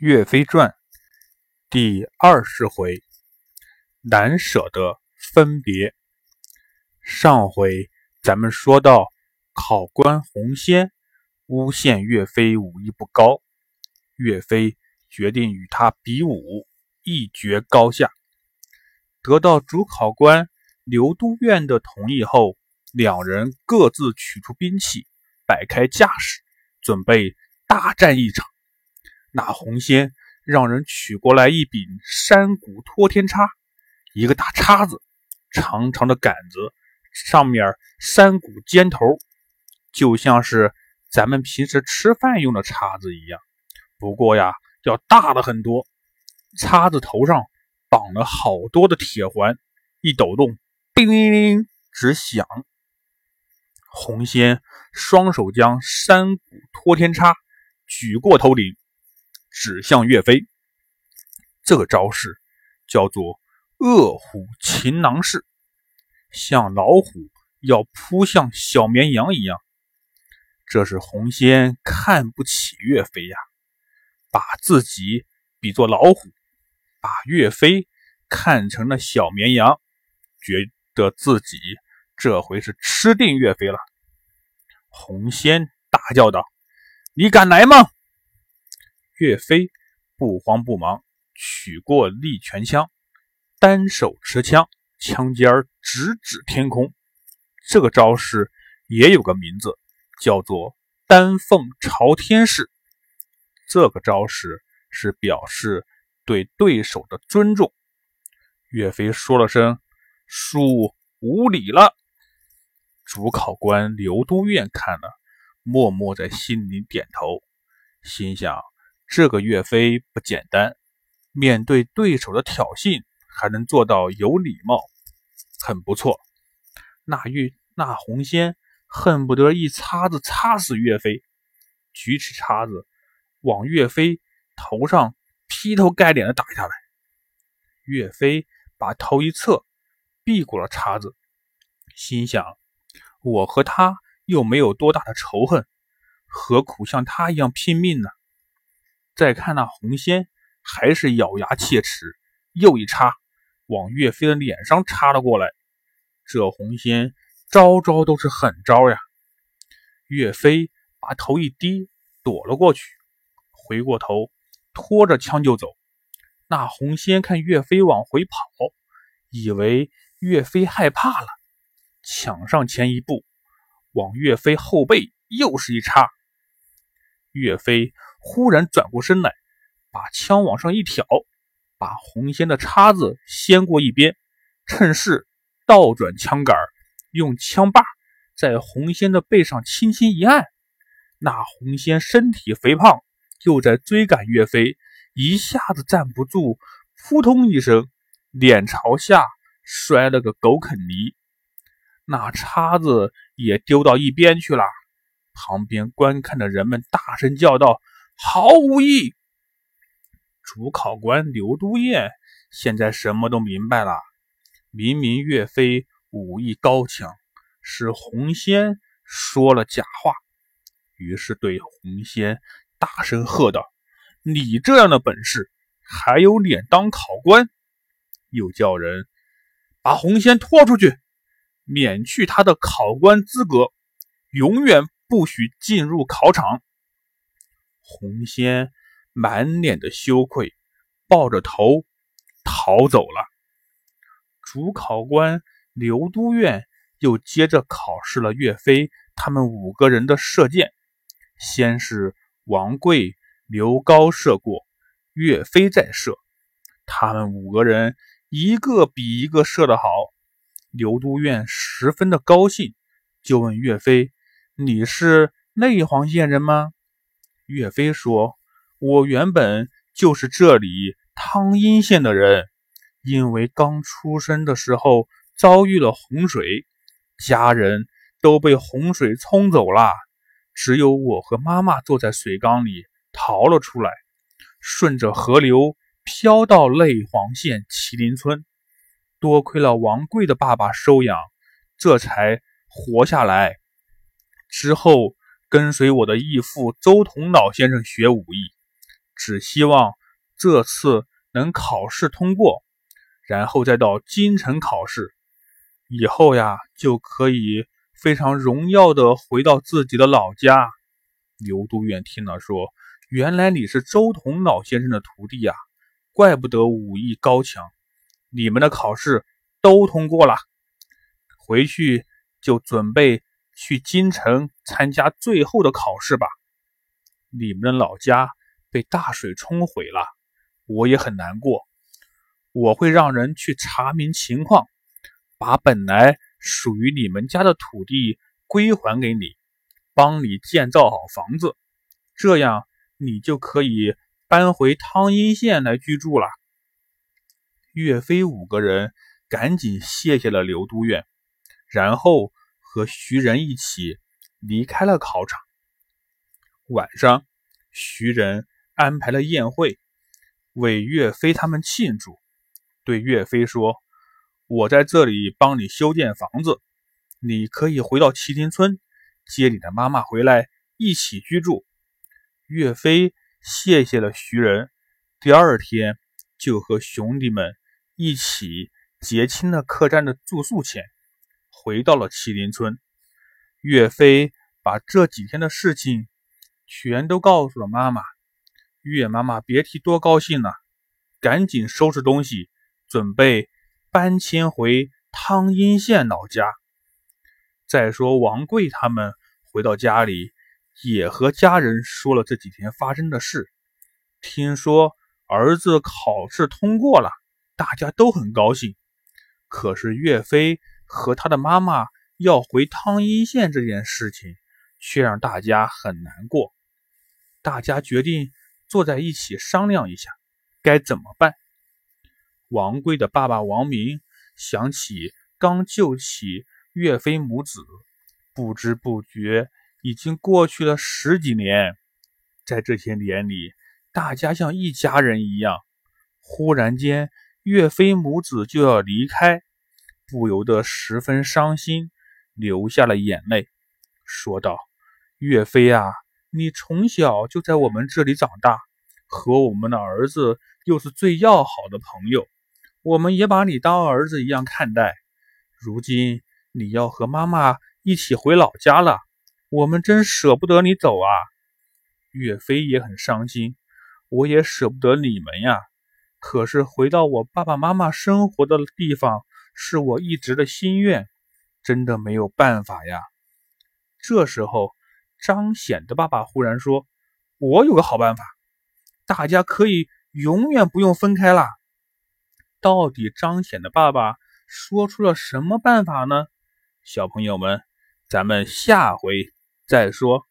岳飞传第二十回，难舍的分别。上回咱们说到，考官洪先诬陷岳飞武艺不高，岳飞决定与他比武，一决高下。得到主考官刘都院的同意后，两人各自取出兵器，摆开架势，准备大战一场。那红仙让人取过来一柄山谷托天叉，一个大叉子，长长的杆子，上面山谷尖头，就像是咱们平时吃饭用的叉子一样。不过呀，要大了很多。叉子头上绑了好多的铁环，一抖动，叮铃铃直响。红仙双手将山谷托天叉举过头顶。指向岳飞，这个招式叫做“恶虎擒狼式”，像老虎要扑向小绵羊一样。这是红仙看不起岳飞呀，把自己比作老虎，把岳飞看成了小绵羊，觉得自己这回是吃定岳飞了。红仙大叫道：“你敢来吗？”岳飞不慌不忙，取过利拳枪，单手持枪，枪尖儿直指天空。这个招式也有个名字，叫做丹凤朝天式。这个招式是表示对对手的尊重。岳飞说了声“恕无礼了”，主考官刘都院看了，默默在心里点头，心想。这个岳飞不简单，面对对手的挑衅还能做到有礼貌，很不错。那岳那红仙恨不得一叉子插死岳飞，举起叉子往岳飞头上劈头盖脸的打下来。岳飞把头一侧，避过了叉子，心想：我和他又没有多大的仇恨，何苦像他一样拼命呢？再看那红仙，还是咬牙切齿，又一插，往岳飞的脸上插了过来。这红仙招招都是狠招呀！岳飞把头一低，躲了过去，回过头，拖着枪就走。那红仙看岳飞往回跑，以为岳飞害怕了，抢上前一步，往岳飞后背又是一插。岳飞。忽然转过身来，把枪往上一挑，把红仙的叉子掀过一边，趁势倒转枪杆，用枪把在红仙的背上轻轻一按。那红仙身体肥胖，又在追赶岳飞，一下子站不住，扑通一声，脸朝下摔了个狗啃泥，那叉子也丢到一边去了。旁边观看的人们大声叫道。毫无意义！主考官刘都燕现在什么都明白了。明明岳飞武艺高强，是红仙说了假话。于是对红仙大声喝道：“你这样的本事，还有脸当考官？”又叫人把红仙拖出去，免去他的考官资格，永远不许进入考场。红仙满脸的羞愧，抱着头逃走了。主考官刘都院又接着考试了岳飞他们五个人的射箭。先是王贵、刘高射过，岳飞再射。他们五个人一个比一个射得好，刘都院十分的高兴，就问岳飞：“你是内黄县人吗？”岳飞说：“我原本就是这里汤阴县的人，因为刚出生的时候遭遇了洪水，家人都被洪水冲走了，只有我和妈妈坐在水缸里逃了出来，顺着河流漂到内黄县麒麟村，多亏了王贵的爸爸收养，这才活下来。之后。”跟随我的义父周同老先生学武艺，只希望这次能考试通过，然后再到京城考试，以后呀就可以非常荣耀的回到自己的老家。刘都远听了说：“原来你是周同老先生的徒弟呀，怪不得武艺高强。你们的考试都通过了，回去就准备去京城参加最后的考试吧。你们的老家被大水冲毁了，我也很难过。我会让人去查明情况，把本来属于你们家的土地归还给你。”帮你建造好房子，这样你就可以搬回汤阴县来居住了。岳飞五个人赶紧谢谢了刘都院，然后和徐仁一起离开了考场。晚上，徐仁安排了宴会，为岳飞他们庆祝，对岳飞说：“我在这里帮你修建房子，你可以回到麒麟村。”接你的妈妈回来一起居住。岳飞谢谢了徐仁，第二天就和兄弟们一起结清了客栈的住宿钱，回到了麒麟村。岳飞把这几天的事情全都告诉了妈妈。岳妈妈别提多高兴了，赶紧收拾东西，准备搬迁回汤阴县老家。再说王贵他们回到家里，也和家人说了这几天发生的事。听说儿子考试通过了，大家都很高兴。可是岳飞和他的妈妈要回汤阴县这件事情，却让大家很难过。大家决定坐在一起商量一下，该怎么办。王贵的爸爸王明想起刚救起。岳飞母子不知不觉已经过去了十几年，在这些年里，大家像一家人一样。忽然间，岳飞母子就要离开，不由得十分伤心，流下了眼泪，说道：“岳飞啊，你从小就在我们这里长大，和我们的儿子又是最要好的朋友，我们也把你当儿子一样看待。如今……”你要和妈妈一起回老家了，我们真舍不得你走啊！岳飞也很伤心，我也舍不得你们呀。可是回到我爸爸妈妈生活的地方，是我一直的心愿，真的没有办法呀。这时候，张显的爸爸忽然说：“我有个好办法，大家可以永远不用分开了。”到底张显的爸爸说出了什么办法呢？小朋友们，咱们下回再说。